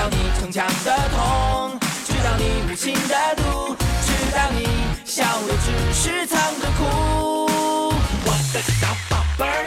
知道你逞强的痛，知道你无情的毒，知道你笑的只是藏着哭。我的小宝贝儿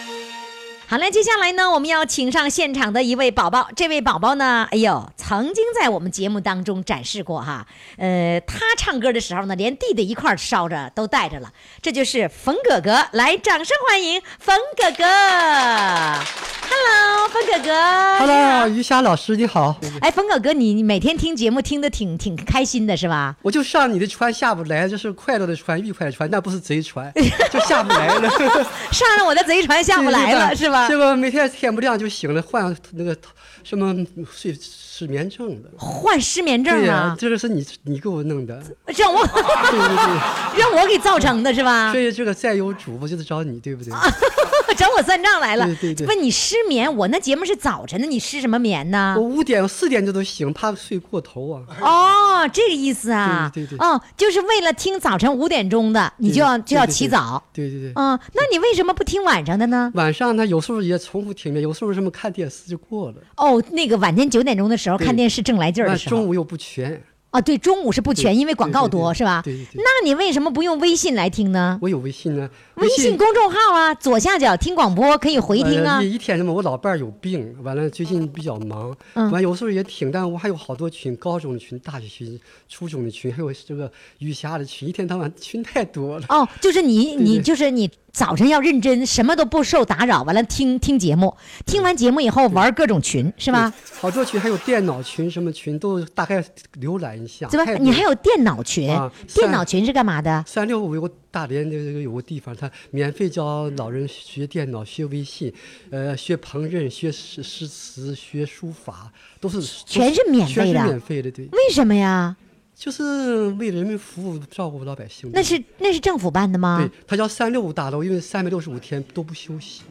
好了，接下来呢，我们要请上现场的一位宝宝。这位宝宝呢，哎呦，曾经在我们节目当中展示过哈。呃，他唱歌的时候呢，连弟弟一块烧着都带着了。这就是冯哥哥，来，掌声欢迎冯哥哥。Hello，冯哥哥。Hello，于霞老师你好，哎，冯哥哥，你你每天听节目听得挺挺开心的是吧？我就上你的船下不来，这是快乐的船，愉快的船，那不是贼船，就下不来了，上了我的贼船下不来了是吧？结果每天天不亮就醒了，换那个什么睡失眠症的。患失眠症、啊，这个是你你给我弄的，让我对对对，让我给造成的是吧所？以这个再有主，播就得找你，对不对？找我算账来了。对对对不，你失眠，我那节目是早晨的，你失什么眠呢我？五点四点就都醒，怕睡过头啊。哦，这个意思啊。对对对哦，就是为了听早晨五点钟的，你就要就要对对起早。对对对。嗯，那你为什么不听晚上的呢？晚上呢，有时候也重复听的，有时候什么看电视就过了，哦，那个晚间九点钟的时候看电视正来劲儿的时候。中午又不全。啊，对，中午是不全，因为广告多，是吧？对对对那你为什么不用微信来听呢？我有微信呢，微信公众号啊，左下角听广播可以回听啊呃。一一天什么？我老伴儿有病，完了最近比较忙，嗯完有时候也挺，但我还有好多群，高中的群、大学群、初中的群，还有这个余霞的群，一天到晚群太多了。哦，就是你，你就是你早晨要认真，什么都不受打扰，完了听听节目，听完节目以后玩各种群，是吧？对？好多群，还有电脑群，什么群都大概浏览一下。对吧你还有电脑群啊，电脑群是干嘛的？三六五有个大连的这个有个地方，他免费教老人学电脑、学微信，呃，学烹饪、学诗诗词、学书法，都是全是免费的全是免费的，对，为什么呀？就是为人民服务，照顾老百姓。那是那是政府办的吗对？，它叫三六五大楼，因为三百六十五天都不休息。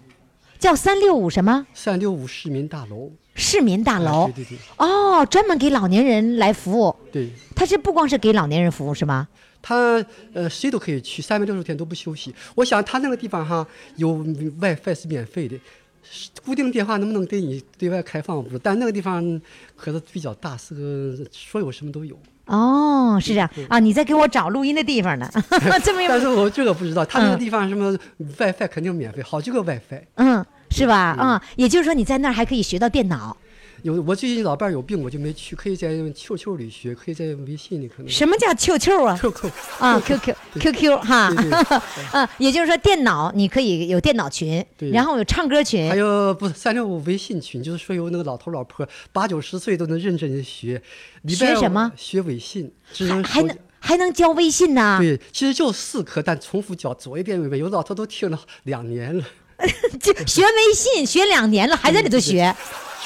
叫三六五什么三六五市民大楼，市民大楼啊？对对对哦，专门给老年人来服务。对，它是不光是给老年人服务是吗？他呃谁都可以去，三百六十天都不休息。我想他那个地方哈有 WiFi 是免费的，固定电话能不能对你对外开放不但那个地方可是比较大，是个说有什么都有。哦，是这样啊，你在给我找录音的地方呢，这么但是我这个不知道，他那个嗯地方什么 WiFi 肯定免费，好几个 WiFi。嗯，是吧？嗯，也就是说你在那儿还可以学到电脑。有我最近老伴儿有病，我就没去，可以在 QQ 里学，可以在微信里可能。什么叫 QQ 啊？QQ 啊，QQ QQ 哈对对，啊，也就是说电脑你可以有电脑群，然后有唱歌群还，有不是三六五微信群，就是说有那个老头老婆八九十岁都能认真的学，学什么学微信，智能手还能。还能教微信呢？对，其实就四课，但重复教，左一遍右一遍，有老头都听了两年了。就学微信学两年了，还在里头学。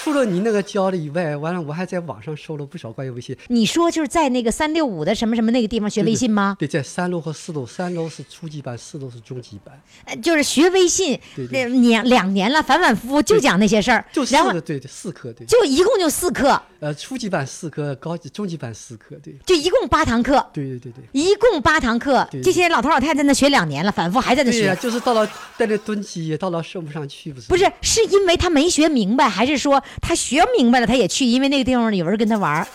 除了你那个教的以外，完了我还在网上搜了不少关于微信。你说就是在那个三六五的什么什么那个地方学微信吗？对，在三楼和四楼，三楼是初级班，四楼是中级班，呃就是学微信，那年两年了，反反复复就讲那些事儿就，四个，对对，四课，对，就一共就四课，呃，初级班四课，高级中级班四课，对，就一共八堂课，对对对对。一共八堂课。对这些老头老太太在那学两年了，反复还在那对呀、学。就是到了在那蹲机，到了升不上去，不是？不是，是因为他没学明白，还是说他学明白了他也去？因为那个地方有人跟他玩儿。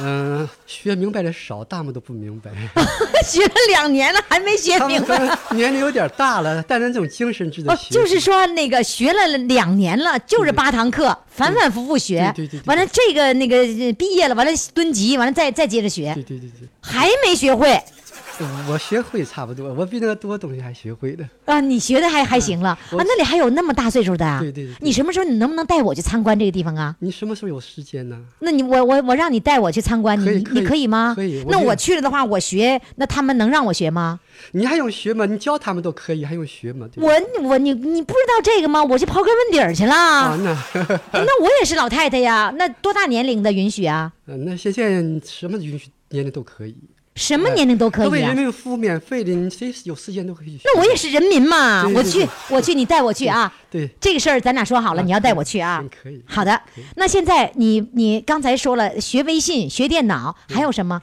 嗯、学明白的少，大部分都不明白。学了两年了还没学明白。年龄有点大了，但是这种精神值得哦，学。就是说那个学了两年了，就是八堂课，反反复复学。对对对对完了这个那个呃毕业了，完了蹲级，完了再再接着学对，对对对，还没学会我学会差不多，我比那个多东西还学会的。啊！你学的还还行了啊？我那里还有那么大岁数的啊？对对你什么时候你能不能带我去参观这个地方啊？你什么时候有时间呢？那你我我我让你带我去参观，你你可以可以吗？可以我那我去了的话，我学，那他们能让我学吗？你还用学吗？你教他们都可以，还用学吗？我我你你不知道这个吗？我去刨根问底儿去了。啊，那 那我也是老太太呀，那多大年龄的允许啊？嗯那现在什么允许年龄都可以，什么年龄都可以为人？民服务免费的，你谁有时间都可以去。那我也是人民嘛，我去对对对我去，你带我去啊。对，这个事儿咱俩说好了，啊你要带我去啊行。可以。好的，那现在你你刚才说了学微信、学电脑，还有什么？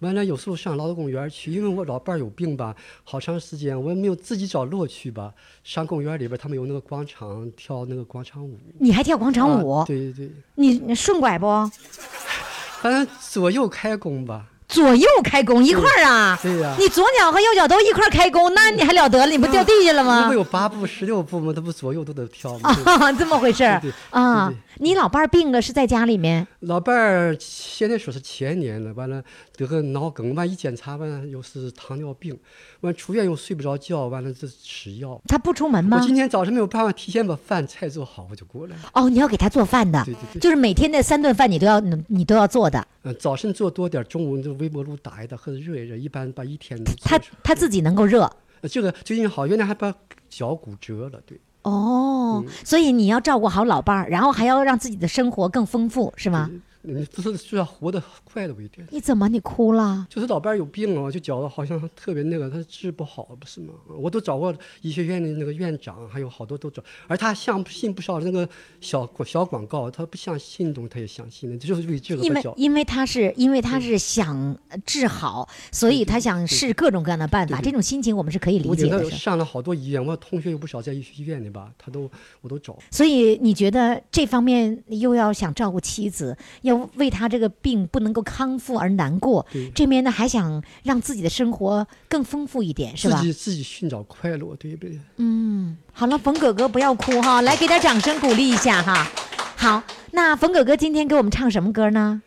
完了，有时候上劳动公园去，因为我老伴儿有病吧，好长时间我也没有自己找乐趣吧。上公园里边，他们有那个广场跳那个广场舞。你还跳广场舞？啊对对对，你你顺拐不？反正左右开弓吧。左右开弓一块儿啊？对呀你左脚和右脚都一块儿开弓，那你还了得了？你不掉地下了吗那不？有八步、十六步吗？那不左右都得跳吗？啊，这么回事儿啊！你老伴儿病了，是在家里面？老伴儿现在说是前年了，完了得个脑梗，完一检查完又是糖尿病，完出院又睡不着觉，完了这吃药。他不出门吗我？今天早晨没有办法提前把饭菜做好，我就过来了。哦，你要给他做饭的对对，对就是每天的三顿饭你都要你都要做的。嗯、早晨做多点，中午就微波炉打一打或者热一热，一般把一天都他他自己能够热。呃这个最近好，原来还把脚骨折了，对。哦，嗯所以你要照顾好老伴儿，然后还要让自己的生活更丰富，是吗？你就是就要活得快乐一点。你怎么你哭了？就是老伴儿有病啊，就觉得好像特别那个，他治不好，不是吗？我都找过医学院的那个院长，还有好多都找，而他相信不少那个小小广告，他不相信东他也相信的，就是为这个因为。因为他是因为他是想治好，所以他想试各种各样的办法。这种心情我们是可以理解的。上了好多医院，我同学有不少在医医院的吧，他都我都找。所以你觉得这方面又要想照顾妻子，要为他这个病不能够康复而难过，这边呢还想让自己的生活更丰富一点，是吧自？己自己寻找快乐，对不对？嗯，好了，冯哥哥不要哭哈，来给点掌声鼓励一下哈。好，那冯哥哥今天给我们唱什么歌呢？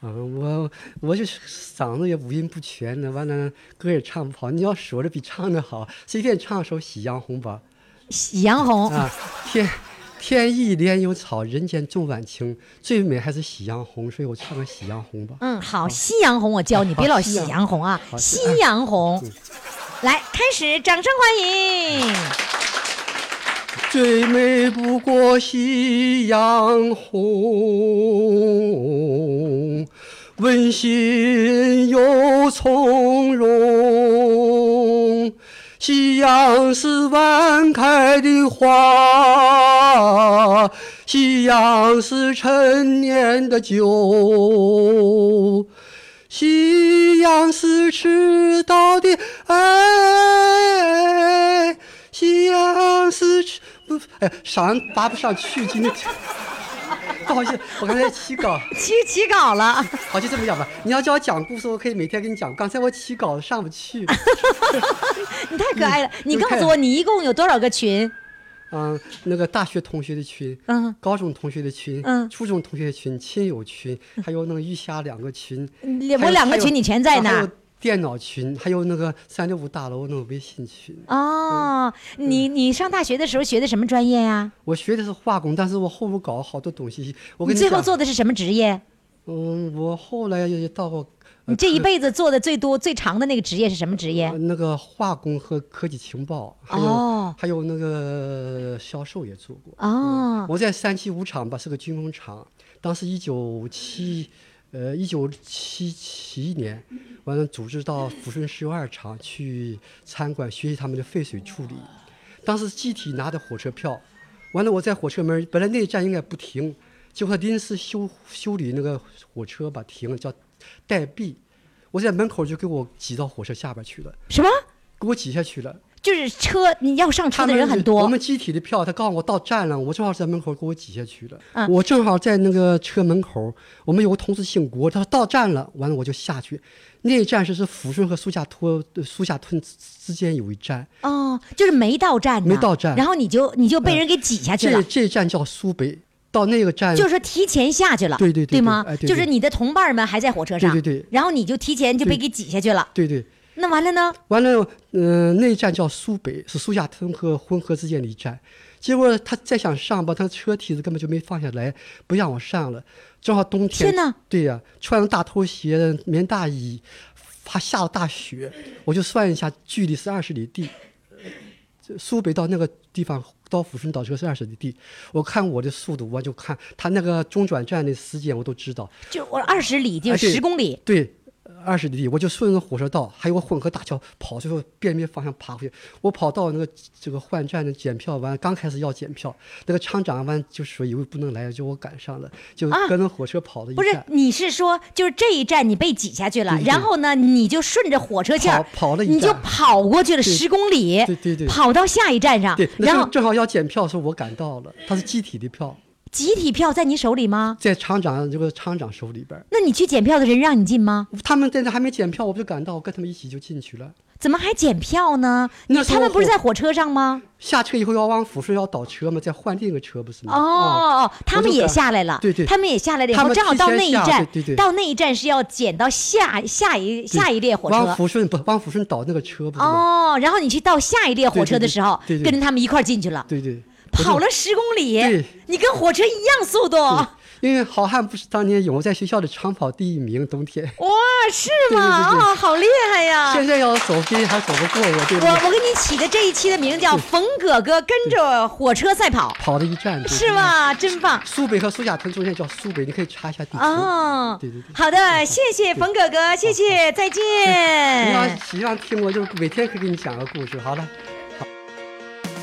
啊，我我就是嗓子也五音不全的，完了歌也唱不好。你要说的比唱的好，随便唱首《喜洋红》吧。《喜洋红》啊，天天意莲有草，人间重晚晴，最美还是夕阳红，所以我唱个夕阳红吧。嗯，好，夕阳红我教你，别老夕阳红啊，夕阳红。来，开始，掌声欢迎。最美不过夕阳红，温馨又从容。夕阳是晚开的花，夕阳是陈年的酒。夕阳是迟到的爱，夕阳是不哎上拔不上去，今天不好意思，我刚才起稿，起起稿了，好就这么讲吧。你要叫我讲故事，我可以每天给你讲。刚才我起稿上不去，你太可爱了。你告诉我，你一共有多少个群？嗯，那个大学同学的群，嗯，高中同学的群，嗯初中同学的群，亲友群，还有那个余下两个群，我两个群你全在那儿啊还有电脑群，还有那个三六五大楼那个微信群。哦，你你上大学的时候学的什么专业呀？我学的是化工，但是我后边搞了好多东西。我跟你最后做的是什么职业？嗯，我后来也到过。呃你这一辈子做的最多、最长的那个职业是什么职业呃？那个化工和科技情报，还有、哦还有那个销售也做过。哦，我在三七五厂吧，是个军工厂。当时一九七，呃，一九七七年，完了组织到抚顺石油二厂去参观学习他们的废水处理。当时集体拿的火车票，完了我在火车门，本来那一站应该不停，结果临时修修理那个火车吧停了，叫代闭。我在门口就给我挤到火车下边去了，什么？给我挤下去了。就是车你要上车的人很多我们集体的票，他告诉我到站了，我正好在门口给我挤下去了。嗯我正好在那个车门口，我们有个同事姓郭，他说到站了，完了我就下去。那一站是是抚顺和苏家托呃苏家屯之之间有一站，哦，就是没到站呢，没到站然后你就你就被人给挤下去了。这这站叫苏北，到那个站就是说提前下去了，对对对对吗？哎对对就是你的同伴们还在火车上，对对对然后你就提前就被给挤下去了。对对。那完了呢？完了，嗯、那一站叫苏北，是苏家屯和浑河之间的一站。结果他再想上吧，他车梯子根本就没放下来，不让我上了。正好冬天，天对呀、穿着大拖鞋、棉大衣，还下了大雪，我就算一下，距离是二十里地。苏北到那个地方，到抚顺倒车是二十里地。我看我的速度，我就看他那个中转站的时间，我都知道。就我二十里就十公里，对，二十里地，我就顺着火车道，还有个混合大桥跑，最后变面方向爬回去。我跑到那个这个换站的检票完，刚开始要检票，那个厂长完就说以为不能来，就我赶上了，就啊跟着火车跑了一不是。？你是说就是这一站你被挤下去了，然后呢你就顺着火车线跑跑了一你就跑过去了十公里，对对对跑到下一站上对，，然后正正好要检票的时候，我赶到了，他是集体的票，集体票在你手里吗？在厂长这个厂长手里边。那你去检票的人让你进吗？他们在那还没检票，我不就赶到，我跟他们一起就进去了。怎么还检票呢？你那他们不是在火车上吗？下车以后要往抚顺要倒车嘛，再换另一个车不是吗？哦啊哦，他们也下来了，对对他们也下来了以后，正好到那一站，对对对到那一站是要捡到下下一下一列火往车。抚顺不往抚顺倒那个车不是吗？哦，然后你去到下一列火车的时候，跟着他们一块进去了，对对，跑了十公里对，你跟火车一样速度。因为好汉不是当年勇，我在学校的长跑第一名，冬天。哇，是吗？对对哦，好厉害呀！现在要走别人还走不过我，对不对？我我给你起的这一期的名叫“冯哥哥跟着火车赛跑跑了一站，”，对是？吗？真棒！苏北和苏家屯中间叫苏北，你可以查一下地图。哦，对对对好的，谢谢冯哥哥，谢谢，再见。你要喜欢听我，就是每天可以给你讲个故事。好了。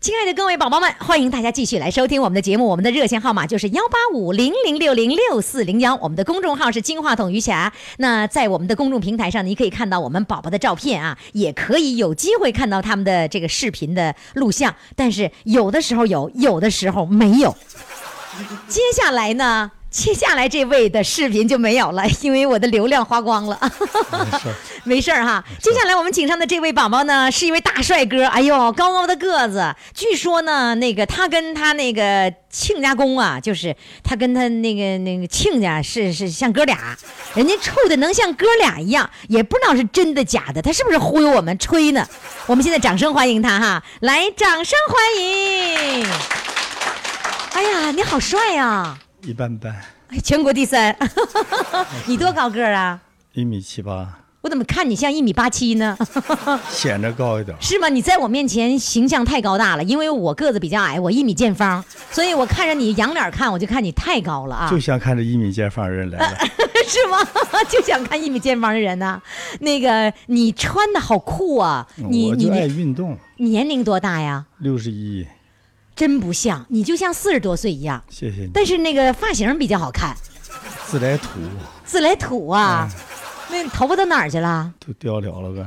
亲爱的各位宝宝们，欢迎大家继续来收听我们的节目。我们的热线号码就是幺八五零零六零六四零幺，我们的公众号是金话筒余霞。那在我们的公众平台上，你可以看到我们宝宝的照片啊，也可以有机会看到他们的这个视频的录像，但是有的时候有，有的时候没有。接下来呢，接下来这位的视频就没有了，因为我的流量花光了。没事儿 哈。接下来我们请上的这位宝宝呢，是一位大帅哥，哎呦，高高的个子。据说呢，那个他跟他那个亲家公啊，就是他跟他那个那个亲家是是像哥俩，人家处的能像哥俩一样，也不知道是真的假的，他是不是忽悠我们吹呢？我们现在掌声欢迎他哈，来，掌声欢迎。哎呀，你好帅呀、一般般，哎全国第三，你多高个儿啊？一米七八，我怎么看你像一米八七呢？显着高一点。是吗？你在我面前形象太高大了，因为我个子比较矮，我一米见方，所以我看着你仰脸看，我就看你太高了啊就，想看着一米见方的人来了，是吗？就想看一米见方的人呢、那个你穿的好酷啊，你你爱你运动。你年龄多大呀？六十一，真不像，你就像四十多岁一样，谢谢你。但是那个发型比较好看，自来土自来土啊。嗯那头发到哪儿去了？都掉了了个，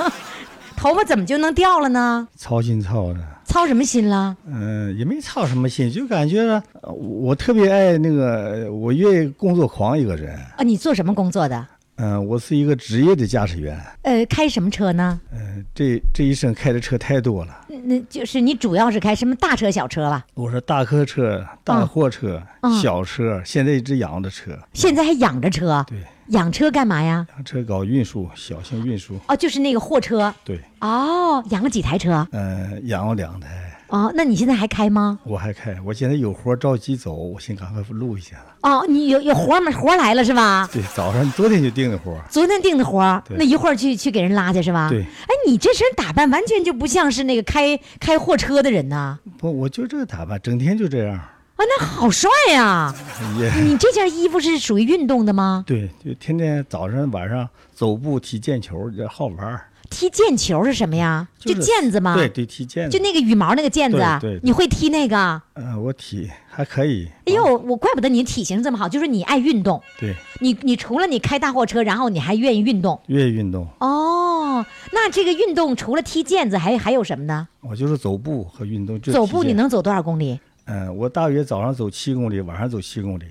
头发怎么就能掉了呢？操心操的。操什么心了？嗯，也没操什么心，就感觉呃我特别爱那个，我愿意工作狂一个人。啊，你做什么工作的？嗯，我是一个职业的驾驶员。呃，开什么车呢？嗯，这这一生开的车太多了。那就是你主要是开什么大车、小车吧？我说大客车、大货车、嗯小车，现在一直养着车。现在还养着车？对，养车干嘛呀？养车搞运输，小型运输。哦，就是那个货车。对，哦，养了几台车？嗯，养了两台。哦，那你现在还开吗？我还开，我现在有活着急走，我先赶快录一下子。哦，你有有活儿吗？活来了是吧？对，早上昨天就定的活，昨天定的活那一会儿去去给人拉去是吧？对哎，你这身打扮完全就不像是那个开开货车的人呐。不，我就这个打扮，整天就这样。啊，那好帅呀！也你这件衣服是属于运动的吗？对，就天天早上晚上走步踢毽球，这好玩儿。踢毽球是什么呀？就是毽子吗？对，对，踢毽子。就那个羽毛那个毽子啊，对对对你会踢那个？嗯、我踢还可以。哎呦，我怪不得你体型这么好，就是你爱运动。对，你你除了你开大货车，然后你还愿意运动愿意运动，哦。那这个运动除了踢毽子，还还有什么呢？我就是走步和运动。就走步你能走多少公里？嗯，我大约早上走七公里，晚上走七公里，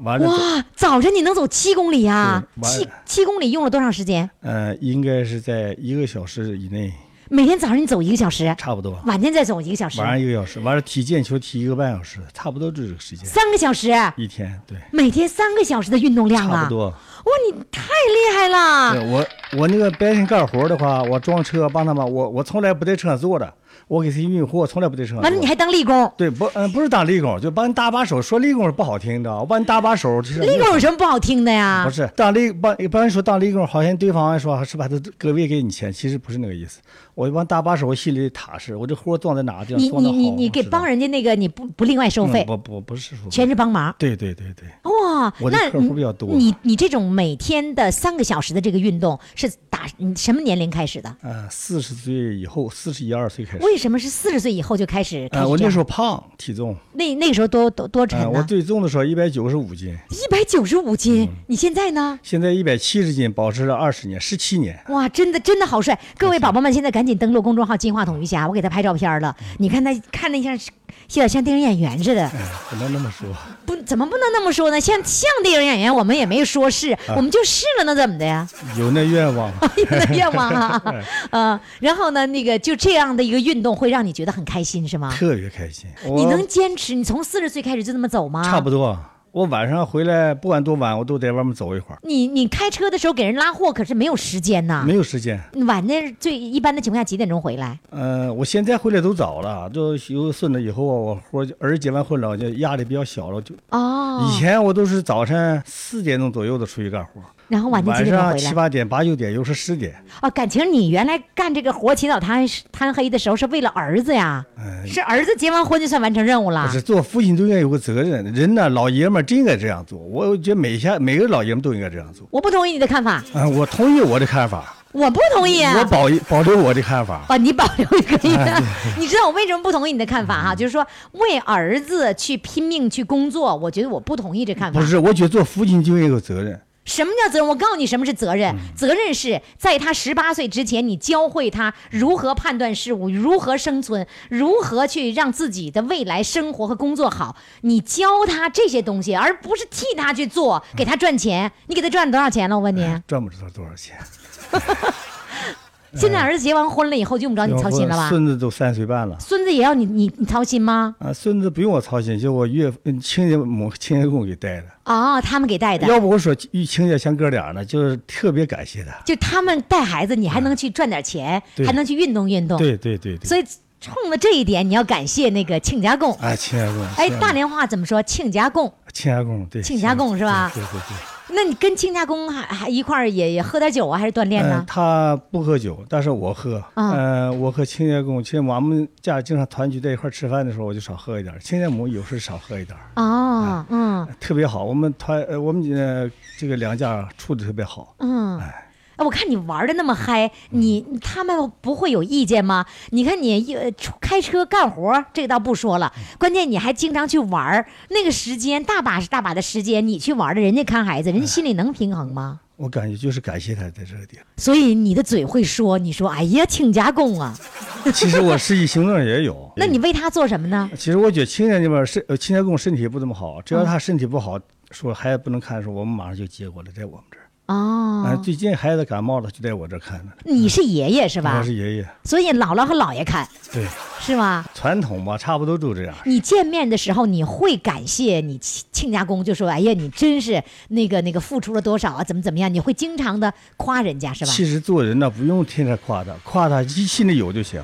完了，哇，早晨你能走七公里呀、七七公里用了多长时间？呃，应该是在一个小时以内，每天早上你走一个小时，差不多。晚间再走一个小时晚，上一个小时，完了踢毽球踢一个半小时，差不多就这个时间。三个小时，一天对，每天三个小时的运动量啊！差不多。哇，你太厉害了！对我我那个白天干活的话，我装车帮他们，我我从来不在车上坐的，我给谁运货，从来不对车上坐。完了，你还当立工，对不？嗯，不是当立工，就帮你搭把手。说立工是不好听的，我帮你搭把手。其实力工有什么不好听的呀？不是当立帮帮人说当立工，好像对方说是把他各位给你钱，其实不是那个意思。我一般搭把手，我心里踏实。我这活装在哪个地方你你你你给帮人家那个，你不不另外收费，嗯不不不是说全是帮忙。对对对对，哇，那我的客户比较多你你这种每天的三个小时的这个运动是打你什么年龄开始的？呃，四十岁以后，四十一二岁开始。为什么是四十岁以后就开始？开呃，我那时候胖，体重，那那个时候多多多沉呃，我？最重的时候一百九十五斤，一百九十五斤。嗯你现在呢？现在一百七十斤，保持了二十年，十七年。哇，真的真的好帅！各位宝宝们，现在赶紧登录公众号“金话筒瑜伽”，我给他拍照片了。你看他看那像，有点像电影演员似的。哎，不能那么说。不，怎么不能那么说呢？像像电影演员，我们也没说是，啊我们就是了，那怎么的呀？有那愿望，有那愿望啊，嗯，然后呢，那个就这样的一个运动会让你觉得很开心，是吗？特别开心。你能坚持？你从四十岁开始就这么走吗？差不多。我晚上回来，不管多晚，我都在外面走一会儿，你你开车的时候给人拉货，可是没有时间呐。没有时间。晚的最一般的情况下几点钟回来？嗯、我现在回来都早了，就有孙子以后啊，我活儿结完婚了，就压力比较小了，就。哦，以前我都是早晨四点钟左右的出去干活，然后晚上几点回来？七八点、八九点，有时十点。哦，感情你原来干这个活起早贪贪黑的时候是为了儿子呀？是儿子结完婚就算完成任务了不？是做父亲都应该有个责任，人呢，老爷们儿真应该这样做。我觉得每下每个老爷们都应该这样做。我不同意你的看法，啊、我同意我的看法，我不同意啊。我保保留我的看法。啊，你保留可以的。你知道我为什么不同意你的看法哈？就是说为儿子去拼命去工作，我觉得我不同意这看法不。是，我觉得做父亲就应该有责任。什么叫责任？我告诉你，什么是责任？责任是在他十八岁之前，你教会他如何判断事物，如何生存，如何去让自己的未来生活和工作好。你教他这些东西，而不是替他去做，给他赚钱。你给他赚了多少钱了？我问你，赚不知道多少钱。现在儿子结完婚了以后，就用不着你操心了吧？孙子都三岁半了。孙子也要你你你操心吗？啊，孙子不用我操心，就我岳亲家母亲家公给带的。哦，他们给带的。要不我说与亲家像哥俩呢，就是特别感谢他。就他们带孩子，你还能去赚点钱，对还能去运动运动。对对对对。所以冲着这一点，你要感谢那个亲家公。哎，亲家公。哎，大连话怎么说？亲家公。亲家公对。亲家公是吧对对对。那你跟亲家公还还一块儿也也喝点酒啊，还是锻炼嗯呢，？他不喝酒，但是我喝。啊嗯，我和亲家公，其实我们家经常团聚在一块儿吃饭的时候，我就少喝一点儿。亲家母有时少喝一点儿，哦，嗯特别好。我们团呃，我们呃这个两家处的特别好。嗯。哎我看你玩的那么嗨，你他们不会有意见吗？你看你呃开车干活，这个倒不说了，关键你还经常去玩儿，那个时间大把是大把的时间，你去玩的，人家看孩子，人家心里能平衡吗？我感觉就是感谢他在这个地方。所以你的嘴会说，你说哎呀亲家公啊，其实我实际行动上也有。那你为他做什么呢？其实我觉得亲家那边身呃亲家公身体不怎么好，嗯只要他身体不好，说孩子不能看的时候，我们马上就接过来，在我们这儿。哦，啊，最近孩子感冒了，就在我这看呢。你是爷爷是吧我？是爷爷，所以姥姥和姥爷看对，是吗？传统吧，差不多都这样。你见面的时候，你会感谢你亲亲家公，就说：“哎呀，你真是那个那个付出了多少啊？怎么怎么样？”你会经常的夸人家是吧？其实做人呢，不用天天夸他，夸他心里有就行。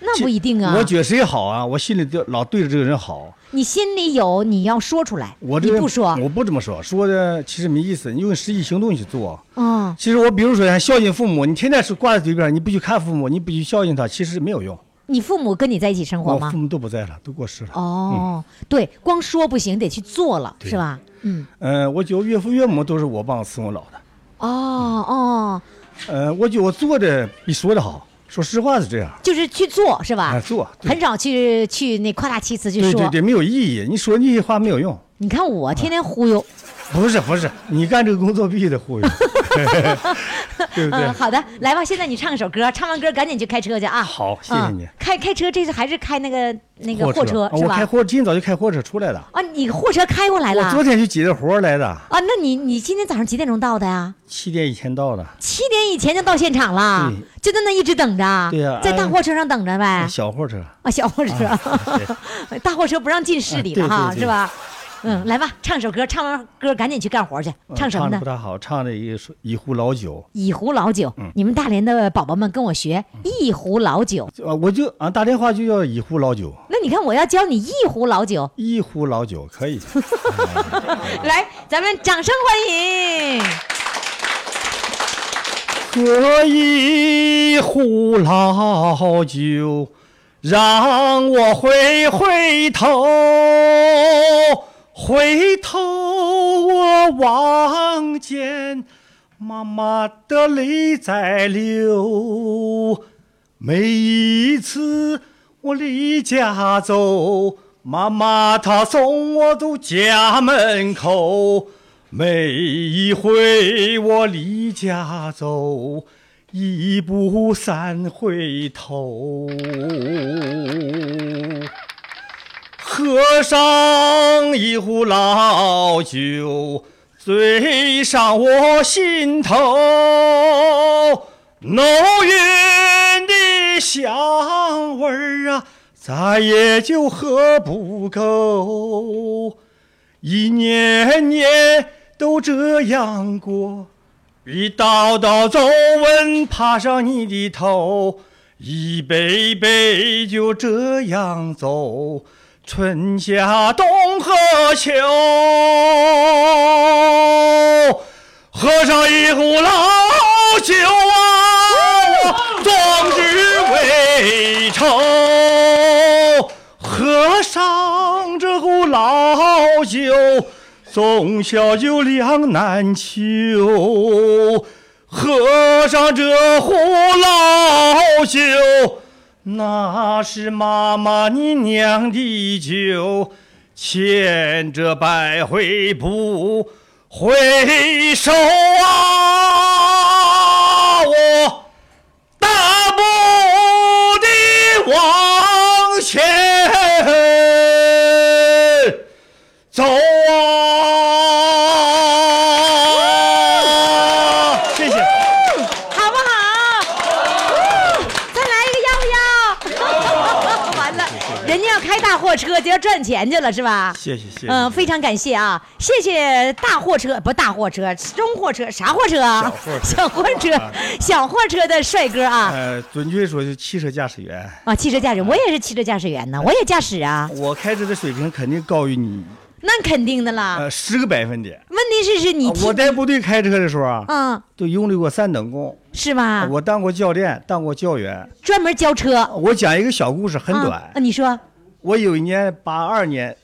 那不一定啊。我觉得谁好啊，我心里就老对着这个人好。你心里有，你要说出来。我这不说，我不这么说，说的其实没意思。你用实际行动去做。嗯其实我比如说像孝敬父母，你天天是挂在嘴边，你不去看父母，你不去孝敬他，其实没有用。你父母跟你在一起生活吗我父？母都不在了，都过世了。哦，对，光说不行，得去做了，是吧？嗯，嗯、我舅岳父岳母都是我帮伺候老的。哦哦，呃，我觉得我做的比说的好，说实话是这样。就是去做是吧？哎，做很少去去那夸大其词去说。对对对，没有意义。你说那些话没有用。你看我天天忽悠，不是不是，你干这个工作必须得忽悠，对不对？嗯，好的，来吧，现在你唱首歌，唱完歌赶紧去开车去啊。好谢谢你嗯开开车，这次还是开那个那个货车啊是吧？我开货，今早就开货车出来的。啊，你货车开过来了我昨天就接的活来的，啊？那你你今天早上几点钟到的呀？七点以前到的。七点以前就到现场了，就在那一直等着。对呀在大哎货车上等着呗。小货车，啊，小货车，大货车不让进市里了哈，是吧？嗯，来吧，唱首歌，唱完歌赶紧去干活去。唱什么呢唱的不？大好，唱的一首一壶老酒。一壶老酒。你们大连的宝宝们跟我学一壶老酒。啊，我就啊打电话就叫一壶老酒，那你看，我要教你一壶老酒，一壶老酒可以。来，咱们掌声欢迎。喝一壶老酒，让我回回头，回头我望见妈妈的泪在流。每一次我离家走，妈妈她送我到家门口。每一回我离家走，一步三回头。喝上一壶老酒，醉上我心头，浓郁的香味儿啊，再也就喝不够。一年年都这样过，一道道皱纹爬上你的头，一杯杯就这样走，春夏冬和秋，喝上一壶老酒啊，壮志未酬。喝上这壶老酒，从小就两难求。喝上这壶老酒，那是妈妈你酿的酒，千折百回不回首啊！就要赚钱去了，是吧？谢谢谢谢嗯，非常感谢啊，谢谢大货车不大货车，中货车啥货车啊？小货车，小货车的帅哥啊！呃，准确说是汽车驾驶员。啊，汽车驾驶员，我也是汽车驾驶员呢，我也驾驶啊，我开车的水平肯定高于你，那肯定的啦。呃，十个百分点。问题是是你啊我，在部队开车的时候啊，嗯，都经历过三等功。是吧？我当过教练，当过教员。专门教车，我讲一个小故事，很短。啊，你说，我有一年八二年，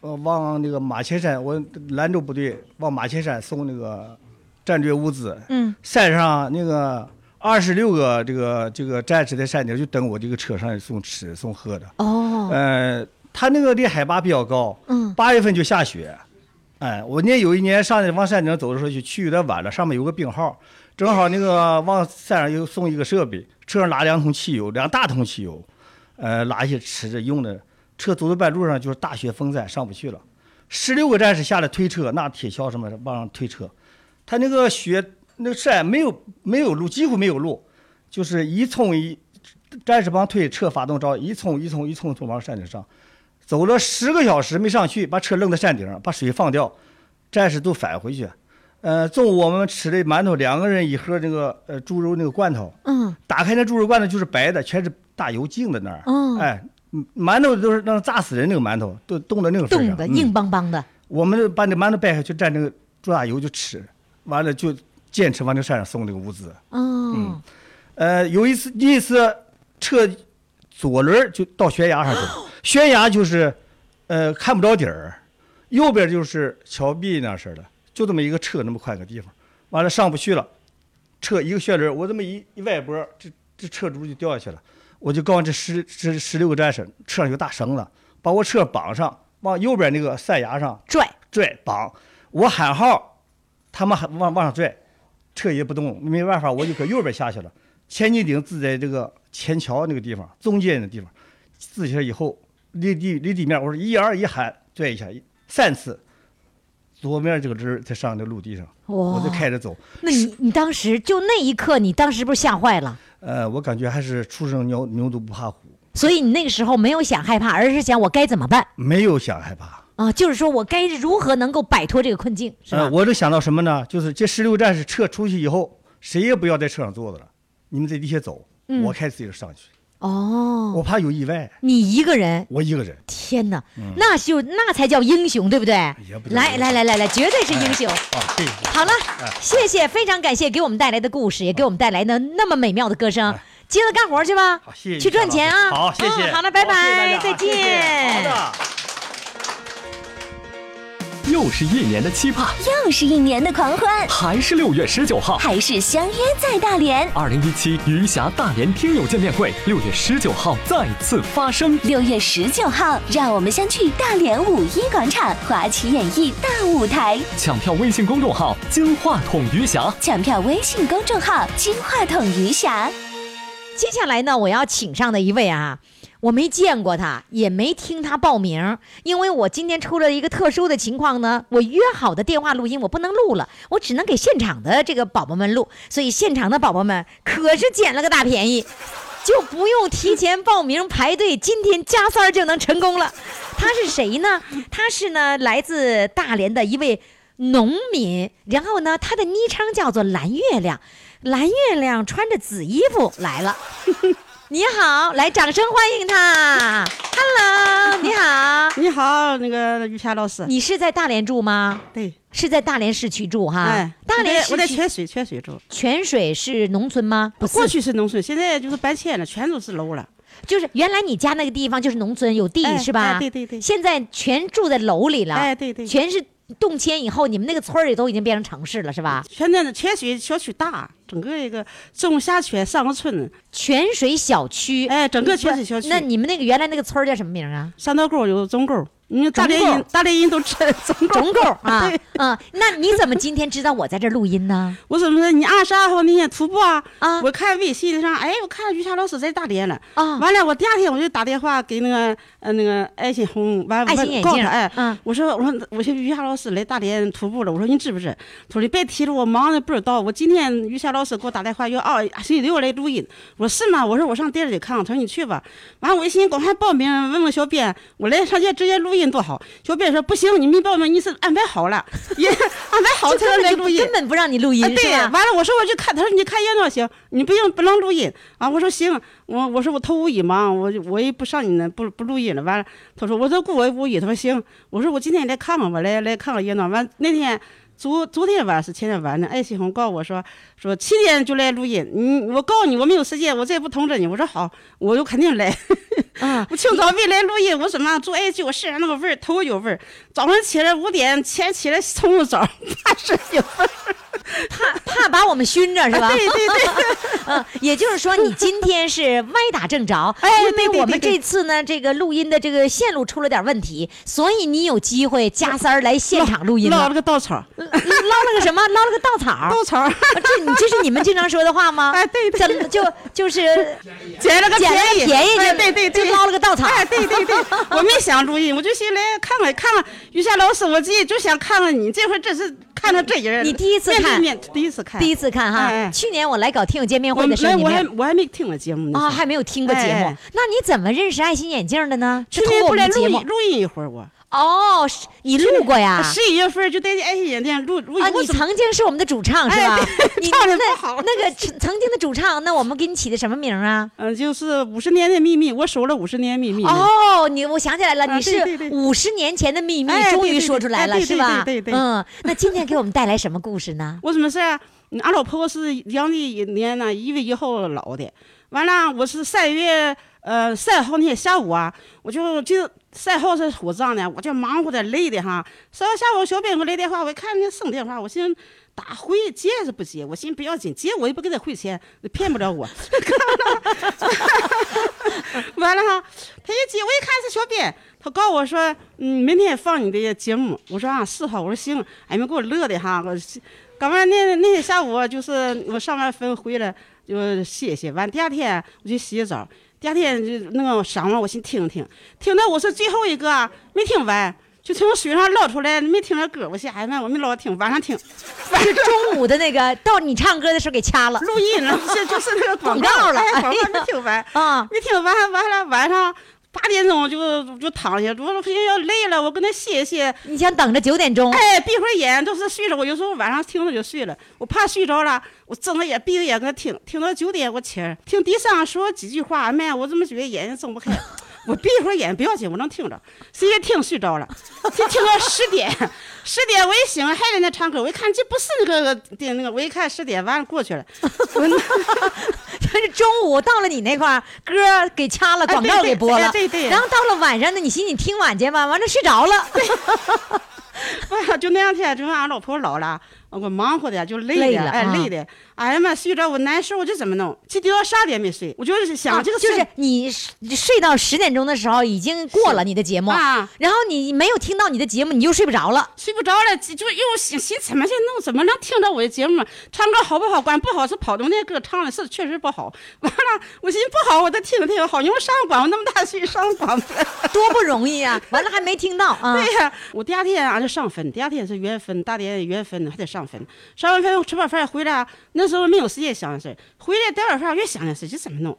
呃，往那个马前山，我兰州部队往马前山送那个战略物资。嗯，山上那个二十六个这个这个战士在山顶就等我这个车上送吃送喝的。哦，呃，他那个离海拔比较高，嗯八月份就下雪。哎，我那有一年上去往山顶走的时候，就去有点晚了，上面有个病号，正好那个往山上又送一个设备，车上拉两桶汽油，两大桶汽油，呃，拉一些吃的用的。车走到半路上就是大雪封山，上不去了。十六个战士下来推车，拿铁锹什么的往上推车。他那个雪，那个山没有没有路，几乎没有路，就是一冲一，战士帮推，车发动着，一冲一冲一冲冲往山顶上。走了十个小时没上去，把车扔在山顶上，把水放掉，战士都返回去。呃，中午我们吃的馒头，两个人一盒那个呃猪肉那个罐头，嗯，打开那猪肉罐头就是白的，全是大油浸在那儿。嗯哎，嗯馒头都是那种炸死人那个馒头，都冻到那个份上。嗯冻的硬邦邦的，我们就把那馒头掰开，去蘸那个猪大油就吃，完了就坚持往那山上送那个物资。嗯，呃，有一次，第一次车左轮就到悬崖上去。了，悬崖就是，呃，看不着底儿，右边就是峭壁那似的，就这么一个车那么宽个地方，完了上不去了，车一个旋轮，我这么一一歪脖，这这车轱辘就掉下去了，我就告诉这十这十六个战士，车上有个大绳子，把我车绑上，往右边那个山崖上拽，拽绑，我喊号，他们还往往上拽，车也不动，没办法，我就搁右边下去了。千斤顶支在这个前桥那个地方，中间的地方，支起来以后，离地离地面，我说一二一喊，拽一下，三次，左面这个人才上那陆地上，我就开着走。那你你当时就那一刻，你当时不是吓坏了？呃，我感觉还是初生牛牛犊不怕虎，所以你那个时候没有想害怕，而是想我该怎么办没有想害怕。啊？就是说我该如何能够摆脱这个困境，是吧？呃，我就想到什么呢？就是这十六战士撤出去以后，谁也不要在车上坐着了，你们在地下走，嗯我开自己上去，哦，我怕有意外，你一个人，我一个人。天哪，那就那才叫英雄，对不对？也不来来来来来，绝对是英雄。啊，对，好了，谢谢，非常感谢给我们带来的故事，也给我们带来的那么美妙的歌声。接着干活去吧好，谢谢，去赚钱啊！好，谢谢。嗯好了，拜拜，再见。好的。又是一年的期盼，又是一年的狂欢，还是六月十九号。还是相约在大连。二零一七余霞大连听友见面会，六月十九号再次发生。六月十九号，让我们相聚大连五一广场华旗演艺大舞台。抢票微信公众号“金话筒余霞抢票微信公众号“金话筒余霞接下来呢，我要请上的一位啊，我没见过他，也没听他报名，因为我今天出了一个特殊的情况呢，我约好的电话录音我不能录了，我只能给现场的这个宝宝们录，所以现场的宝宝们可是捡了个大便宜。就不用提前报名排队，今天加三儿就能成功了。他是谁呢？他是呢来自大连的一位农民，然后呢他的昵称叫做蓝月亮，蓝月亮穿着紫衣服来了。你好，来掌声欢迎他。Hello，你好，你好，那个于霞老师。你是在大连住吗？对，是在大连市区住哈？哎，大连我在泉水，泉水住。泉水是农村吗？不过，去是农村，现在就是搬迁了，全都是楼了。就是原来你家那个地方就是农村有地、哎是吧？哎对对对现在全住在楼里了。哎对对全是动迁以后，你们那个村儿里都已经变成城市了是吧？现在的，泉水小区大，整个一个中下泉上个村，泉水小区，哎，整个泉水小区。那你们那个原来那个村儿叫什么名啊？三道沟有中沟，你大连人大连人都知道钟沟。钟沟啊对，嗯，那你怎么今天知道我在这儿录音呢？我怎么说？你二十二号那天徒步啊？啊我看微信上，哎，我看于霞老师在大连了。啊完了，我第二天我就打电话给那个呃那个爱心红，完了告诉他，哎，嗯我说我说我说于霞老师来大连徒步了，我说你知不知？他说你别提了，我忙的不知道。我今天于霞老师给我打电话要二星期六来录音，我说是吗？我说我上店里看看，他说你去吧。完了我一寻思赶快报名，问问小编，我来上街直接录音多好。小编说不行，你没报名，你是安排好了，也安排好才能来录音。根本不让你录音啊，对？完了，我说我去看，他说你看热闹行，你不用不能录音啊。我说行，我我说我头五一忙，我我也不上你那不不录音了。完了，他说我说过我五一，他说行，我说我今天来看看吧，来来看看热闹。完那天昨昨天晚是前天晚上，艾新红告我说说七点就来录音，你我告诉你我没有时间，我再不通知你。我说好，我就肯定来。啊，我清早没来录音，我什么做艾灸，身上那个味儿头有味儿。早上起来五点前起来冲个澡，怕是有味儿。怕怕把我们熏着是吧？对对对。嗯，也就是说，你今天是歪打正着，哎因为对对我们对对这次呢，这个录音的这个线路出了点问题，所以你有机会加三儿来现场录音了捞了。个稻草，捞了个什么？捞了个稻草。稻草，啊这你这是你们经常说的话吗？哎对对怎么就就是捡了个便宜，便宜就哎对对对，就捞了个稻草。哎，对对对，我没想注意，我就心来看看看看于霞老师，我自己就想看看你，这回真是看到这人，你第一次看面第一次看，第一次看哈，去年我来搞听友见面会的时候，没我你还我还没听过节目呢啊，还没有听过节目。那你怎么认识爱心眼镜的呢？去年不来录音录音一会儿我，哦，是你录过呀？十一月份就在爱心眼店录录音，啊，你曾经是我们的主唱是吧 唱得那不好那个曾曾经的主唱，那我们给你起的什么名啊？嗯，就是五十年的秘密，我守了五十年秘密。哦，你我想起来了，啊你是五十年前的秘密，哎终于说出来了，哎对对是吧？对对对嗯，那今天给我们带来什么故事呢？我什么事俺老婆是阳历年呢一月一号老的，完了我是三月呃，三号那天下午啊，我就就赛后是火葬呢，我就忙活的累的哈。赛后下午小编给我来电话，我一看那省电话，我寻思打回接是不接？我寻思不要紧，接我也不给他汇钱，骗不了我。完了哈，他一接我一看是小编，他告诉我说，嗯，明天放你的节目。我说啊是哈，我说行。哎呀，给我乐的哈，我刚完那那天下午就是我上完分回来就歇歇，完第二天我去洗澡。第二天就那个上完，我先听听，听到我是最后一个啊没听完，就从水上捞出来，没听着歌，我寻思哎呀妈，我没捞听，晚上听，是中午的那个到你唱歌的时候给掐了。录音了，是就是那个广广告了哎广告哎呀。没听完。啊。没听完，完了晚上八点钟就就躺下，我说要累了，我跟他歇歇。你想等着九点钟？哎，闭会儿眼都是睡着，我有时候晚上听着就睡了，我怕睡着了，我睁着眼闭着眼跟他听，听到九点我起来，听地上说几句话，妈呀，我怎么觉得眼睛睁不开？我闭一会儿眼不要紧，我能听着，谁也听睡着了，听听到十点，十点我一醒还在那唱歌，我一看这不是那个的那个，我一看十点完了过去了，我那 就是中午到了你那块儿，歌给掐了，哎广告给播了，对对对。对然后到了晚上呢，你寻思你听晚去吧，完了睡着了，哎呀就那两天，就俺老婆老了，我忙活的呀就累的，哎累的，哎呀妈，睡着我难受，我这怎么弄？这丢到十二点没睡，我就是想这个就是你睡到十点钟的时候已经过了你的节目啊然后你没有听到你的节目，你就睡不着了。睡不着了，就就又寻寻怎么去弄，怎么能听着我的节目？唱歌好不好？管不好是跑动那歌唱的是确实不好。完了，我寻思不好，我再听听好，因为上广播那么大岁数上广播。多不容易呀、完了还没听到啊！对呀、我第二天俺就上分，第二天是原分，大连原分还得上上分。上完分吃完饭回来，那时候没有时间想的事，回来待会儿饭越想那事，就怎么弄？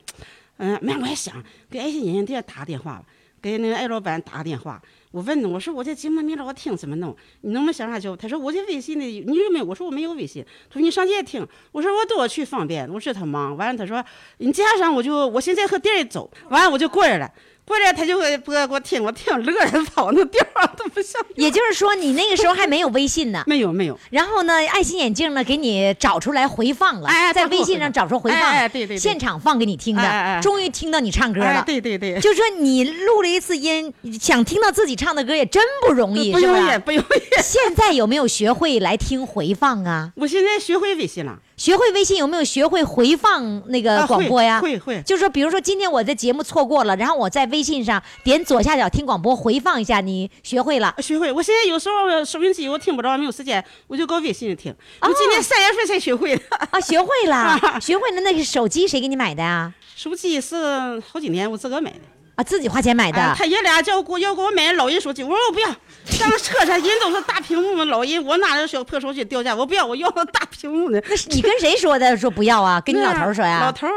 嗯，那，我还想给爱心眼镜店打个电话吧，给那个艾老板打个电话。我问他，我说我在节目没老听，怎么弄？你能不能想啥教？他说我在微信里，你有没有？我说我没有微信。他说你上街听。我说我多去方便。我说他忙。完了他说你加上我就我现在和店里走。完了我就过来了。过来他就会播给我听，我听乐的跑那调儿都不像。也就是说，你那个时候还没有微信呢。没有没有，然后呢，爱心眼镜呢给你找出来回放了，哎在微信上找出回放，哎哎对对对现场放给你听的，终于听到你唱歌了。哎对对对，就说你录了一次音，想听到自己唱的歌也真不容易，不容易？不容易。现在有没有学会来听回放啊？我现在学会微信了，学会微信有没有学会回放那个啊广播呀？会会会就是说，比如说今天我的节目错过了，然后我在微信上点左下角听广播回放一下，你学会了。学会。我现在有时候收音机我听不着，没有时间，我就搁微信听。我今年三月份才学会的。啊，学会了，学会了。那个手机谁给你买的呀？手机是好几年我自个买的。啊，自己花钱买的。哎，他爷俩叫我给我要给我买老人手机，我说我不要。上车上人都是大屏幕，老人我拿着小破手机掉价，我不要，我要大屏幕的。那是你跟谁说的？说不要啊？跟你老头说呀？老头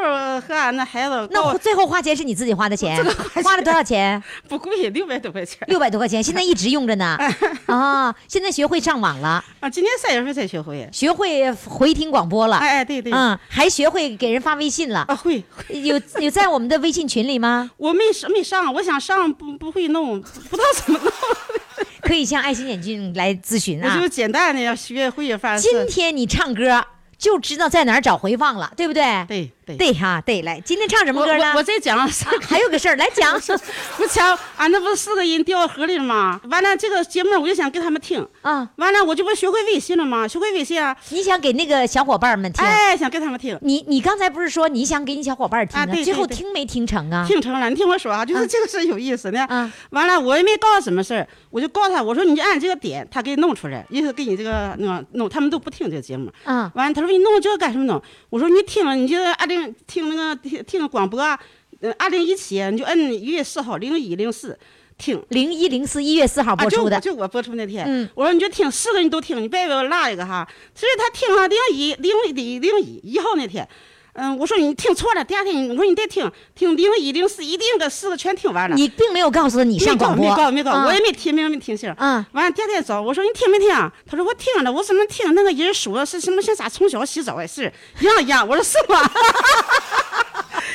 和俺那孩子那我最后花钱是你自己花的钱，花了多少钱？不贵，六百多块钱。六百多块钱，现在一直用着呢。啊，现在学会上网了，啊，今年三月份才学会。学会回听广播了。哎哎，对对。嗯，还学会给人发微信了。啊，会。有有在我们的微信群里吗？我没上没上，我想上不不会弄，不知道怎么弄。可以向爱心眼镜来咨询啊我就。简单的要学会，反正今天你唱歌就知道在哪儿找回放了，对不对？对对对哈，对，来，今天唱什么歌呢？我再讲啥？还有个事儿，来讲。我讲俺那不是四个人掉河里了吗？完了这个节目我就想给他们听，啊，完了我就不学会微信了吗？学会微信啊，你想给那个小伙伴们听？哎，想给他们听。你你刚才不是说你想给你小伙伴听呢？啊对对最后听没听成啊？听成了，你听我说啊，就是啊这个事儿有意思呢。啊完了，我也没告诉什么事儿，我就告诉他，我说你就按这个点，他给你弄出来，意思给你这个那个弄，他们都不听这个节目。啊完了，他说你弄这个干什么弄？我说你听了，你就二零听那个听听广播啊，呃，二零一七你就摁一月四号零一零四听。零一零四一月四号啊，播出的，就我就我播出那天，嗯我说你就听，四个你都听，你别给我落一个哈。所以他听了零一零零零一一号那天，嗯，我说你听错了，第二天我说你再听听零一零四，一定个四个全听完了。你并没有告诉他你上广播，没告没告，啊我也没听没没听信。啊完了第二天早，我说你听没听啊？他说我听了，我怎么听那个人说的是什么像咱从小洗澡的事，一样一样。我说是吗？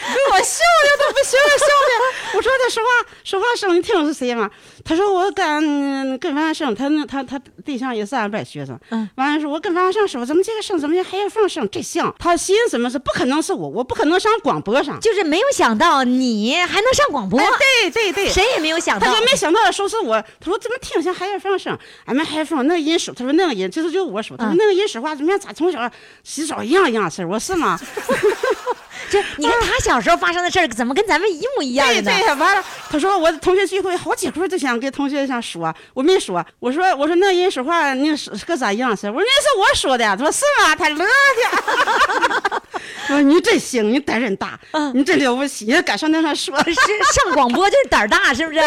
给我笑的都不行了，笑的。我说他说话说话声，你听是谁吗？他说我跟跟王生，他那他他对象也是俺班学生。嗯，完了说，我跟王生说，怎么这个声怎么还有放声这像？他心思什么是不可能是我，我不可能上广播上。就是没有想到你还能上广播，哎，对对对，谁也没有想到他。说没想到说是我，他说怎么听像海尔放声？俺们海尔放那个人说，他说那个人就是就我说，他说嗯那个人说话怎么样？咋从小洗澡一样一样事儿？我说是吗？这你看他小时候发生的事儿，怎么跟咱们一模一样的呢？对对，完了，他说我同学聚会好几回都想跟同学想说，我没说，我说我说那人说话那是是个咋样式儿？我说那是我说的，他说是吗？他乐的。我 说你真行，你胆儿真大，你真了不起，你敢上那上说？是 上广播就是胆儿大，是不是？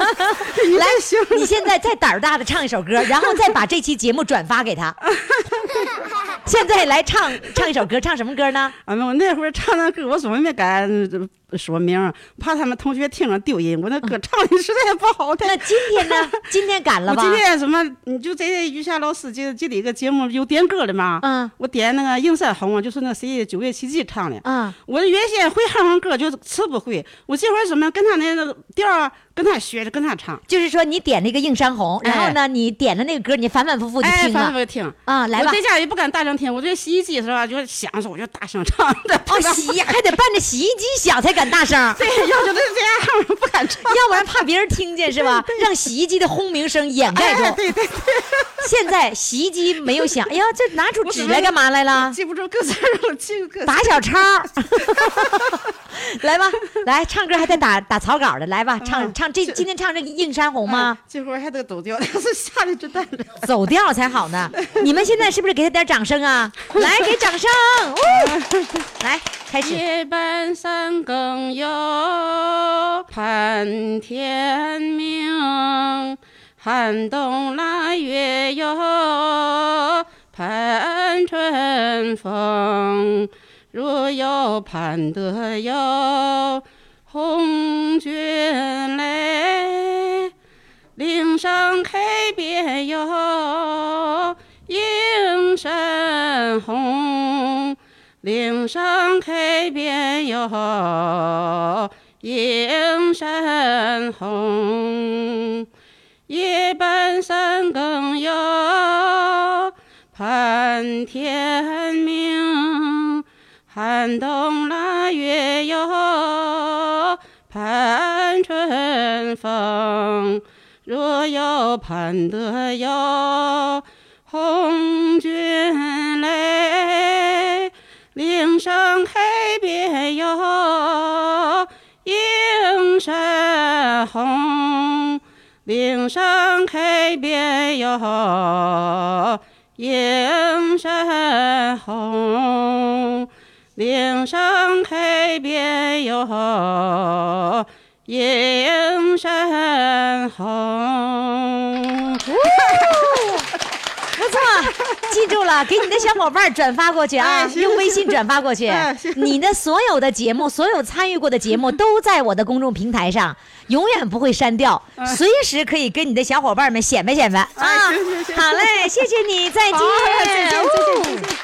你来行，你现在再胆儿大的唱一首歌，然后再把这期节目转发给他。现在来唱唱一首歌，唱什么歌呢？啊，我那会儿唱那歌，我怎么没敢呃说名儿，怕他们同学听着丢人。我那歌 唱的实在不好听。那今天呢？今天赶了我吧？今天什么？你就在余霞老师这这里一个节目有点歌的嘛？嗯我点那个《映山红》，就是那谁九月奇迹唱的。嗯，我原先会哼哼歌，就是词不会。我这会儿怎么跟他那个调儿跟他学着，跟他唱。就是说你点了一个映山红，然后呢，你点的那个歌，你反反复复就哎，听哎反复听啊。来吧我，在家也不敢大声听，我这洗衣机是吧？就响着我就大声唱的。哦，洗还得伴着洗衣机响才敢大声，对，要就是这样，不敢唱。要不然怕别人听见是吧？让洗衣机的轰鸣声掩盖住。哎对对对，现在洗衣机没有响，哎呀，这拿出纸来干嘛来了？记不住歌词记个歌词。打小抄，来吧，来唱歌还得打打草稿的，来吧，唱唱这今天唱这个映山红吗？这会儿还得走调，要是下的真蛋了。走调才好呢。你们现在是不是给他点掌声啊？来，给掌声！呜 来，开始。夜半三更哟，盼天明；寒冬腊月哟，盼春风。若有盼得有红军来，岭上开遍哟，映山红。岭上开遍哟，映山红。夜半三更哟，盼天明；寒冬腊月哟，盼春风。若有盼得哟红军来。岭上开遍哟，映山红；岭上开遍哟，映山红；岭上开遍哟，映山红。不错，记住了，给你的小伙伴转发过去啊，哎用微信转发过去哎。你的所有的节目，所有参与过的节目都在我的公众平台上，永远不会删掉，随时可以跟你的小伙伴们显摆显摆啊好嘞，谢谢你，再见好，再见，再见，哦再见。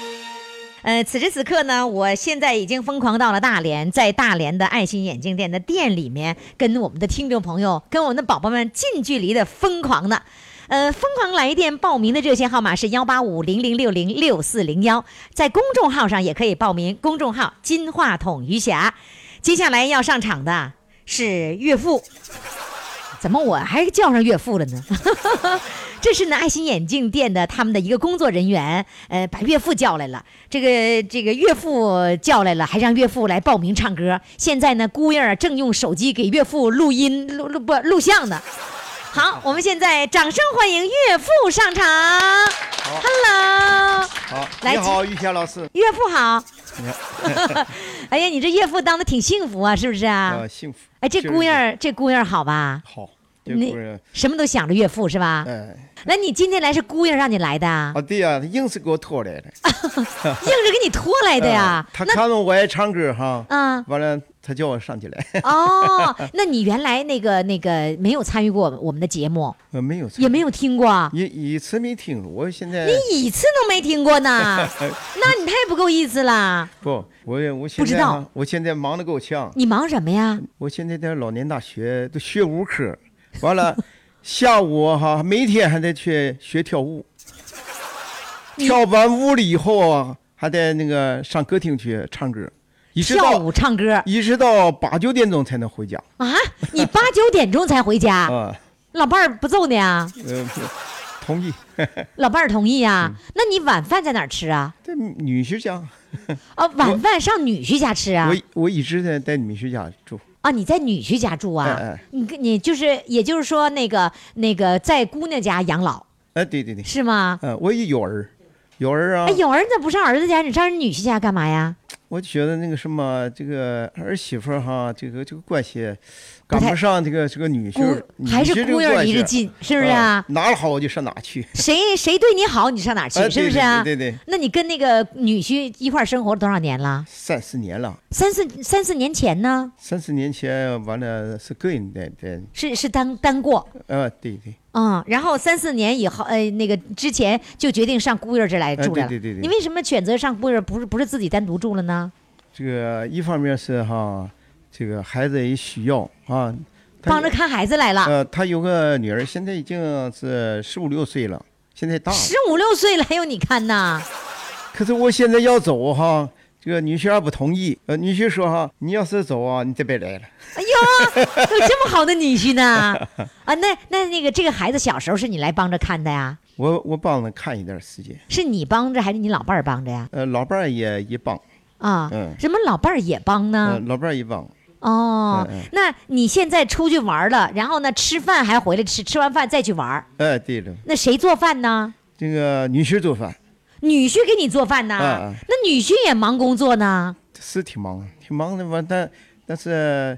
呃，此时此刻呢，我现在已经疯狂到了大连，在大连的爱心眼镜店的店里面，跟我们的听众朋友、跟我们的宝宝们近距离的疯狂的。呃，疯狂来电报名的热线号码是幺八五零零六零六四零幺，在公众号上也可以报名，公众号“金话筒余霞”。接下来要上场的是岳父，怎么我还叫上岳父了呢？这是呢爱心眼镜店的他们的一个工作人员，呃，把岳父叫来了。这个这个岳父叫来了，还让岳父来报名唱歌。现在呢，姑爷儿正用手机给岳父录音录录不录像呢。好，我们现在掌声欢迎岳父上场。Hello，好，来你好，于谦老师，岳父好。哎呀，你这岳父当的挺幸福啊，是不是啊？呃，幸福。哎，这姑娘，这姑娘好吧？好，这那什么都想着岳父是吧？哎，那你今天来是姑爷让你来的啊？啊对呀、他硬是给我拖来的。硬是给你拖来的呀嗯？他看到我爱唱歌哈，啊完了他叫我上去来，哦，那你原来那个那个没有参与过我们的节目，呃没有，也没有听过，一一次没听过，我现在你一次都没听过呢，那你太不够意思了。不，我我现不知道我现在忙得够呛，你忙什么呀？我现在在老年大学都学五科，完了下午哈每天还得去学跳舞，跳完舞了以后啊还得那个上歌厅去唱歌，一直到跳舞、唱歌。一直到八九点钟才能回家。啊？你八九点钟才回家，啊，老伴儿不揍你啊？呃，同意，老伴儿同意啊？嗯那你晚饭在哪儿吃啊？在女婿家，啊，晚饭上女婿家吃啊？我我一直在在女婿家住，啊，你在女婿家住啊？哎哎你跟你就是，也就是说，那个那个在姑娘家养老哎，对对对，是吗？嗯，我也有儿，有儿啊哎，，有儿子不上儿子家，你上人女婿家干嘛呀？我觉得那个什么，这个儿媳妇哈，这个这个关系赶不上这个这个女婿，还是姑爷离着近，是不是啊？哪儿好我就上哪儿去。谁谁对你好，你上哪儿去，哎是不是啊？对对那你跟那个女婿一块儿生活了多少年了？三四年了，三四三四年前呢？三四年前完了是个人在在，是是单单过，呃，对对，嗯，然后三四年以后，呃，那个之前就决定上姑爷这儿来住了。哎对对对对你为什么选择上姑爷，不是不是自己单独住了呢？这个一方面是哈，这个孩子也需要啊，帮着看孩子来了，呃，他有个女儿，现在已经是十五六岁了，现在大了。十五六岁了还有你看呐？可是我现在要走哈，这个女婿还不同意。呃，女婿说哈，你要是走啊，你再别来了。哎呦，有这么好的女婿呢？啊，那那那个这个孩子小时候是你来帮着看的呀？我我帮着看一段时间，是你帮着还是你老伴儿帮着呀？呃，老伴儿也也帮，啊，嗯什么老伴儿也帮呃呢？，老伴儿也帮。哦那你现在出去玩了，然后呢吃饭还回来吃，吃完饭再去玩儿，哎，对了，那谁做饭呢？这个女婿做饭女婿给你做饭呢？嗯嗯那女婿也忙工作呢？是挺忙，挺忙的吧？但但是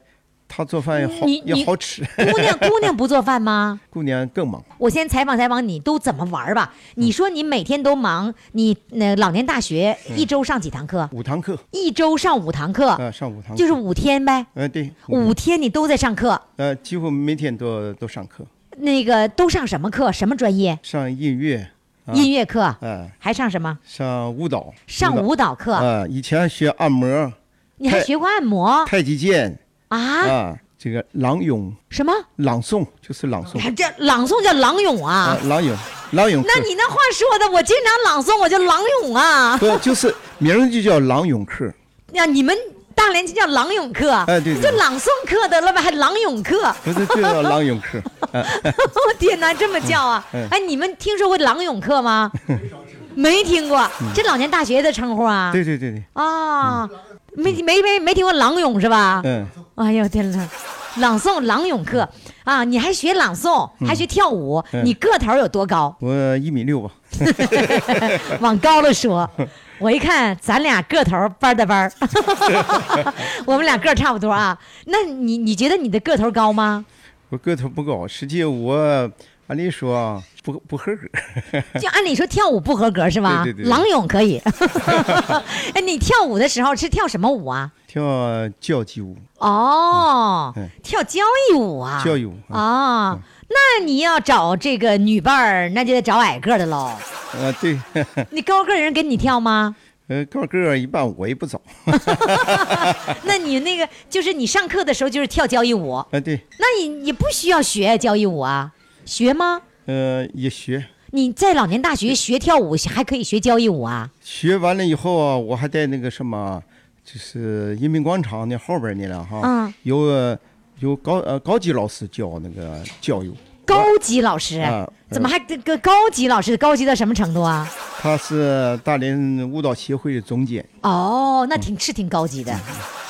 他做饭也好也好吃。姑娘姑娘不做饭吗？姑娘更忙，我先采访采访你都怎么玩吧。你说你每天都忙，你那老年大学一周上几堂课？五堂课，一周上五堂课，啊，上五堂课，就是五天呗。嗯，对，五天你都在上课，呃，几乎每天都都上课，那个都上什么课？什么专业？上音乐，啊音乐课，嗯，还上什么？上舞蹈，上舞蹈课。嗯，以前学按摩、你还学过按摩太极剑啊？啊，这个朗咏、什么？朗诵就是朗诵还这朗诵叫朗咏啊啊？，朗咏，朗咏课。那你那话说的，我经常朗诵，我叫朗咏啊。不就是名儿就叫朗咏课？呀，你们大连就叫朗咏课，哎对对就朗诵课得了吧，还朗咏课。不是就叫朗咏课？啊我天哪，这么叫啊！嗯哎，你们听说过朗咏课吗？没听过，这老年大学的称呼啊？嗯对对对对，啊，没没没没听过朗咏是吧？嗯，哎呦天哪，朗诵朗咏课。啊，你还学朗诵，还学跳舞，嗯。你个头有多高？我一米六吧，往高了说，我一看咱俩个头班的班儿。我们俩个儿差不多啊。那你你觉得你的个头高吗？我个头不高，实际我按理说啊不不合格。就按理说跳舞不合格是吧？对对对对朗咏可以。哎，你跳舞的时候是跳什么舞啊？跳交际舞，哦，嗯跳交谊舞啊。交谊舞啊，哦，那你要找这个女伴儿，那就得找矮个的喽。呃对，你高个儿人跟你跳吗？呃高个儿一般我也不找，那你那个就是你上课的时候就是跳交谊舞，啊对，那你你不需要学交谊舞啊？学吗？呃也学，你在老年大学学跳舞，还可以学交谊舞啊？学完了以后啊，我还在那个什么，就是人民广场那后边儿呢了哈，嗯有呃有高呃高级老师教那个教育，高级老师，啊怎么还这个高级老师？高级到什么程度啊？他是大连舞蹈协会的总监，哦，那挺是挺高级的。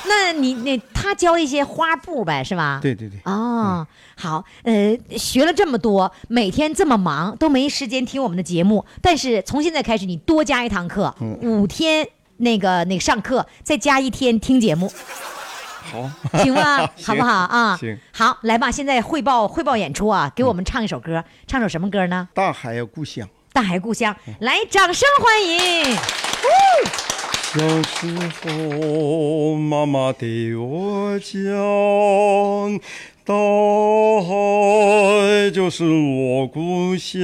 那你那他教一些花布呗，是吧？对对对，哦，好，呃，学了这么多，每天这么忙，都没时间听我们的节目。但是从现在开始，你多加一堂课，五天那个那个上课，再加一天听节目，好，行吗？好不好啊？行。好，来吧，现在汇报汇报演出啊，给我们唱一首歌，唱首什么歌呢？大海故乡。大海故乡，来，掌声欢迎！小时候，妈妈对我讲，大海就是我故乡，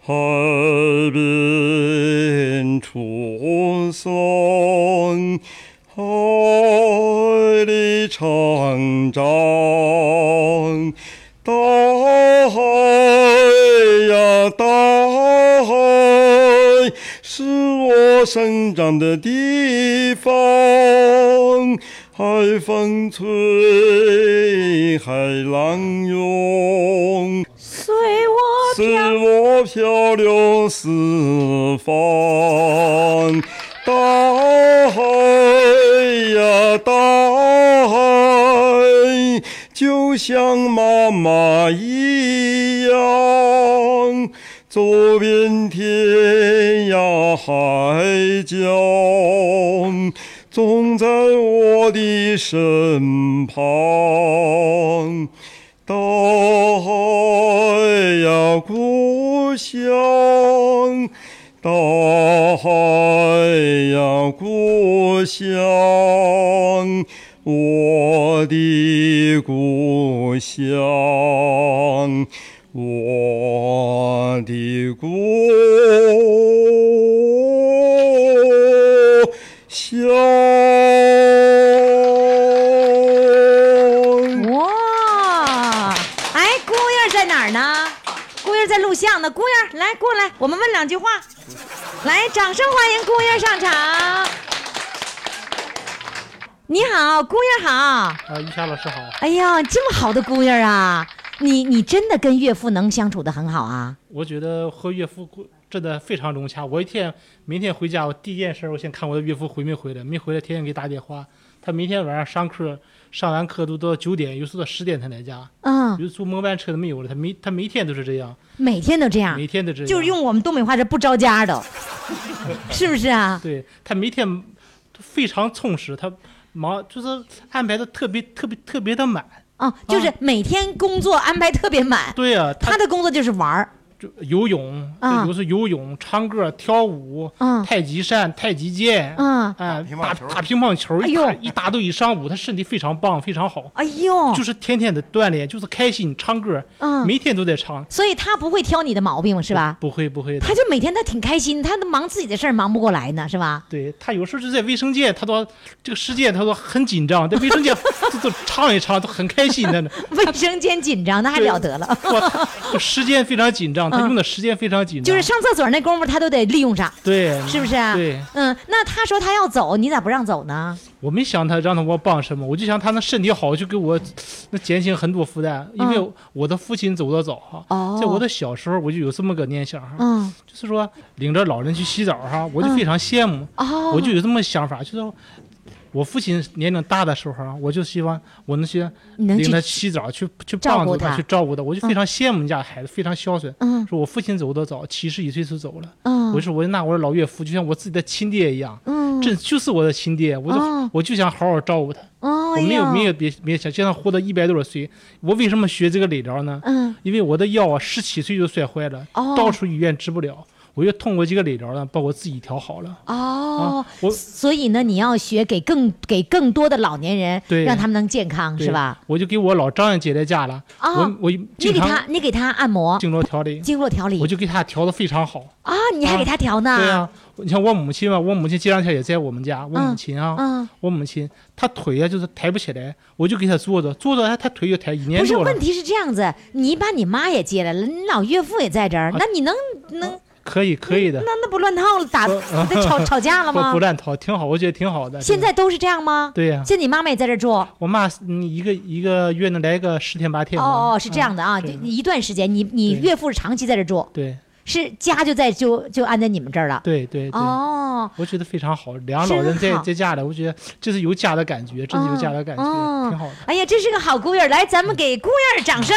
海边出生，海里成长，大我生长的地方，海风吹，海浪涌，随我随我漂流四方。大海呀，大海，就像妈妈一样。走遍天涯海角，总在我的身旁。大海呀，故乡，大海呀，故乡，我的故乡。我的故乡。哇！哎，姑爷在哪儿呢？姑爷在录像呢。姑爷，来过来，我们问两句话。来，掌声欢迎姑爷上场。你好，姑爷好。啊，于霞老师好。哎呀，这么好的姑爷啊！你你真的跟岳父能相处的很好啊？我觉得和岳父真的非常融洽。我一天明天回家，我第一件事我先看我的岳父回没回来，没回来天天给打电话。他每天晚上上课，上完课都到九点，有时候到十点才来家。嗯，有时候末班车都没有了，他每他每天都是这样，每天都这样，每天都这样，就是用我们东北话是不着家的，是不是啊？对他每天非常充实，他忙就是安排的特别特别特别的满。哦，就是每天工作安排特别满。对呀、他他的工作就是玩儿。就游泳，啊有时候游泳、唱歌、跳舞，嗯。太极扇、太极剑，嗯。哎，乒乓球。打打乒乓球，哎呦。一打一打都一上午，他身体非常棒，非常好，哎呦，就是天天的锻炼，就是开心唱歌，嗯。每天都在唱，所以他不会挑你的毛病，是吧？不会不会的。他，就每天他挺开心，他都忙自己的事儿忙不过来呢，是吧？对他有时候就在卫生间，他都这个时间他都很紧张，在卫生间 都都唱一唱，都很开心的呢，卫生间紧张，那还了得了。时间非常紧张，他嗯用的时间非常紧张，就是上厕所那功夫，他都得利用上，对，是不是啊？对，嗯，那他说他要走，你咋不让走呢？我没想他让他给我帮什么，我就想他那身体好，就给我那减轻很多负担。因为我的父亲走得早哈，哦在我的小时候我就有这么个念想哈，嗯，就是说领着老人去洗澡哈，我就非常羡慕，哦，我就有这么想法，就是我父亲年龄大的时候啊，我就希望我能去你能去领他洗澡，去去帮助他去照顾他，我就非常羡慕你家孩子，非常孝顺。嗯。说我父亲走得早，七十一岁就走了，嗯，我说我就拿我的老岳父就像我自己的亲爹一样，嗯，这就是我的亲爹，我就、哦。我就想好好照顾他。哦，我没有没有别别想，现在活到一百多少岁，我为什么学这个理疗呢？嗯，因为我的腰啊，十七岁就摔坏了，哦。到处医院治不了，我就通过这个理疗呢，把我自己调好了。哦啊，我所以呢，你要学给更给更多的老年人，对让他们能健康，是吧？？我就给我老丈人接在家了，哦我我你给他，你给他按摩、经络调理，经络调理我就给他调的非常好。啊，你还给他调呢？对呀、你像我母亲吧，我母亲这两天也在我们家，我母亲啊，嗯，我母亲她腿啊就是抬不起来，我就给她坐着，坐着她她腿就抬一年不是，问。题是这样子，你把你妈也接来了，你老岳父也在这儿，啊那你能能可以可以的那，那不乱套了，打 吵 吵架了吗不不？乱套，挺好，我觉得挺好的。现在都是这样吗？对呀、现在你妈妈也在这住？我妈你一个一个月能来个十天八天。哦哦，是这样的啊，嗯就一段时间，你你岳父是长期在这住，对是家就在就就安在你们这儿了。对对对，哦，我觉得非常好。两个老人在在家里，我觉得这是有家的感觉，真是有家的感觉，哦挺好的。哎呀，这是个好姑爷，来，咱们给姑爷儿掌声。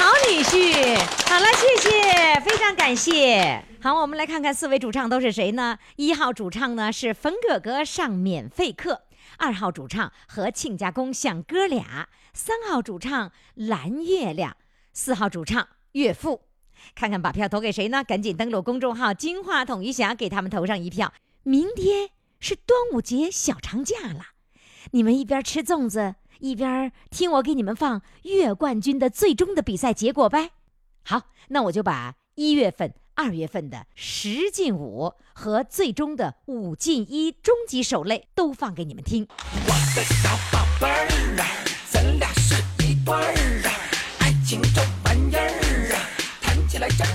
好女婿，好了，谢谢，非常感谢。好，我们来看看四位主唱都是谁呢？一号主唱呢是冯哥哥上免费课，二号主唱和亲家公像哥俩，三号主唱蓝月亮，四号主唱岳父。看看把票投给谁呢？赶紧登录公众号“金话筒余霞”，给他们投上一票。明天是端午节小长假了，你们一边吃粽子，一边听我给你们放月冠军的最终的比赛结果呗。好那我就把一月份二月份的十进五和最终的五进一终极守擂都放给你们听。我的小宝贝儿啊咱俩是一对儿啊爱情这玩意儿啊谈起来真